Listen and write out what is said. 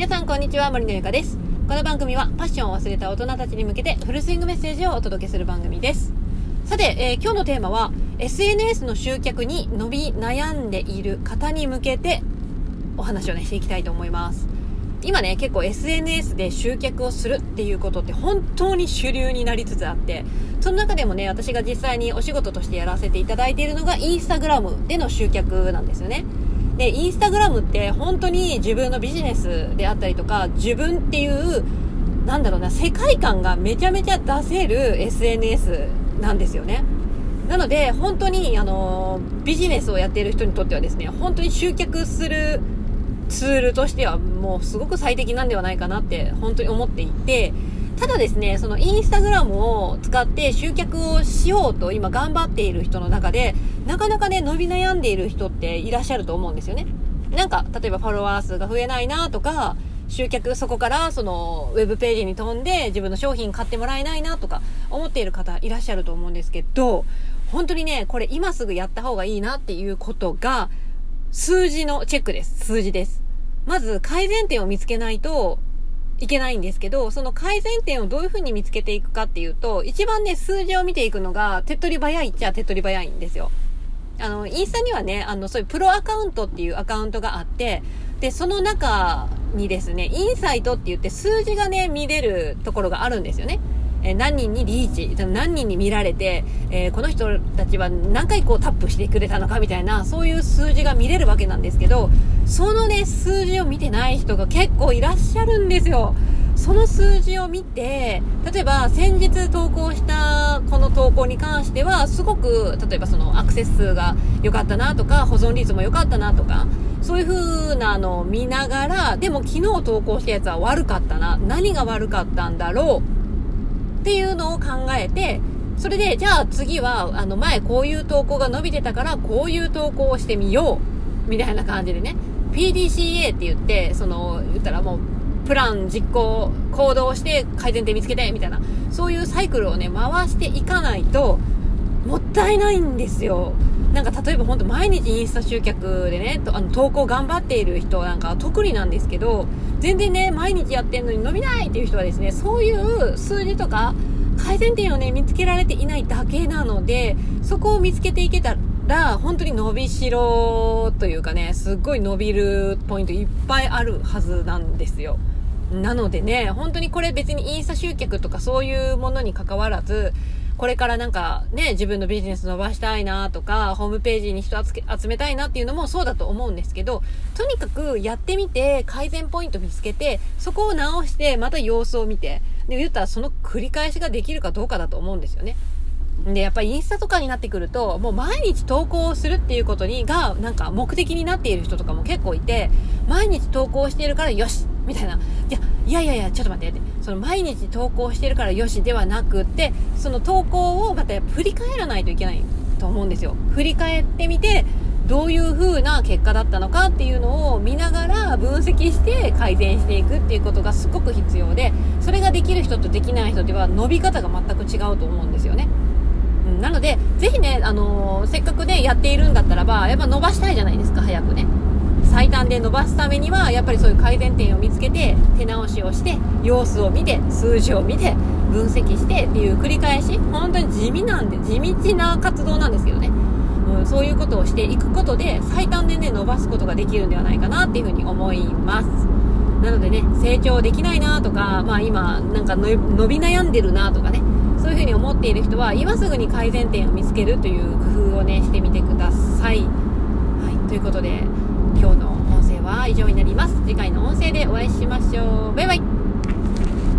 皆さんこんにちは森のゆかです。この番組はパッションを忘れた大人たちに向けてフルスイングメッセージをお届けする番組です。さて、えー、今日のテーマは SNS の集客に伸び悩んでいる方に向けてお話をねしていきたいと思います。今ね結構 SNS で集客をするっていうことって本当に主流になりつつあってその中でもね私が実際にお仕事としてやらせていただいているのがインスタグラムでの集客なんですよね。で、インスタグラムって本当に自分のビジネスであったりとか、自分っていう、なんだろうな、世界観がめちゃめちゃ出せる SNS なんですよね。なので、本当に、あの、ビジネスをやっている人にとってはですね、本当に集客するツールとしてはもうすごく最適なんではないかなって本当に思っていて、ただですね、そのインスタグラムを使って集客をしようと今頑張っている人の中で、なかなかね、伸び悩んでいる人っていらっしゃると思うんですよね。なんか、例えばフォロワー数が増えないなとか、集客、そこからそのウェブページに飛んで自分の商品買ってもらえないなとか思っている方いらっしゃると思うんですけど、本当にね、これ今すぐやった方がいいなっていうことが、数字のチェックです。数字です。まず改善点を見つけないと、いけないんですけど、その改善点をどういうふうに見つけていくかっていうと、一番ね、数字を見ていくのが、手っ取り早いっちゃ手っ取り早いんですよ。あの、インスタにはね、あの、そういうプロアカウントっていうアカウントがあって、で、その中にですね、インサイトって言って数字がね、見れるところがあるんですよね。え何人にリーチ、何人に見られて、えー、この人たちは何回こうタップしてくれたのかみたいな、そういう数字が見れるわけなんですけど、そのね、数字を見てない人が結構いらっしゃるんですよ。その数字を見て、例えば先日投稿したこの投稿に関しては、すごく、例えばそのアクセス数が良かったなとか、保存率も良かったなとか、そういう風なのを見ながら、でも昨日投稿したやつは悪かったな、何が悪かったんだろうっていうのを考えて、それで、じゃあ次は、あの前こういう投稿が伸びてたから、こういう投稿をしてみよう。みたいな感じでね。PDCA って言って、その、言ったらもう、プラン実行、行動して改善点見つけて、みたいな。そういうサイクルをね、回していかないと、もったいないんですよ。なんか例えば本当毎日インスタ集客でね、あの投稿頑張っている人なんか特になんですけど、全然ね、毎日やってんのに伸びないっていう人はですね、そういう数字とか改善点をね、見つけられていないだけなので、そこを見つけていけたら、本当に伸びしろというかね、すっごい伸びるポイントいっぱいあるはずなんですよ。なのでね、本当にこれ別にインスタ集客とかそういうものに関わらず、これからなんかね、自分のビジネス伸ばしたいなとか、ホームページに人集めたいなっていうのもそうだと思うんですけど、とにかくやってみて、改善ポイント見つけて、そこを直して、また様子を見て、で、言ったらその繰り返しができるかどうかだと思うんですよね。で、やっぱりインスタとかになってくると、もう毎日投稿するっていうことに、が、なんか目的になっている人とかも結構いて、毎日投稿しているからよしみたいな。いや、いやいやいや、ちょっと待って。その毎日投稿してるからよしではなくて、その投稿をまた振り返らないといけないと思うんですよ。振り返ってみて、どういう風な結果だったのかっていうのを見ながら分析して改善していくっていうことがすごく必要で、それができる人とできない人では伸び方が全く違うと思うんですよね。うん、なので、ぜひね、あのー、せっかくね、やっているんだったらば、やっぱ伸ばしたいじゃないですか、早くね。最短で伸ばすためにはやっぱりそういう改善点を見つけて手直しをして様子を見て数字を見て分析してっていう繰り返し本当に地味なんで地道な活動なんですけどね、うん、そういうことをしていくことで最短でね伸ばすことができるんではないかなっていうふうに思いますなのでね成長できないなとかまあ今なんか伸び悩んでるなとかねそういうふうに思っている人は今すぐに改善点を見つけるという工夫をねしてみてください。はい。ということで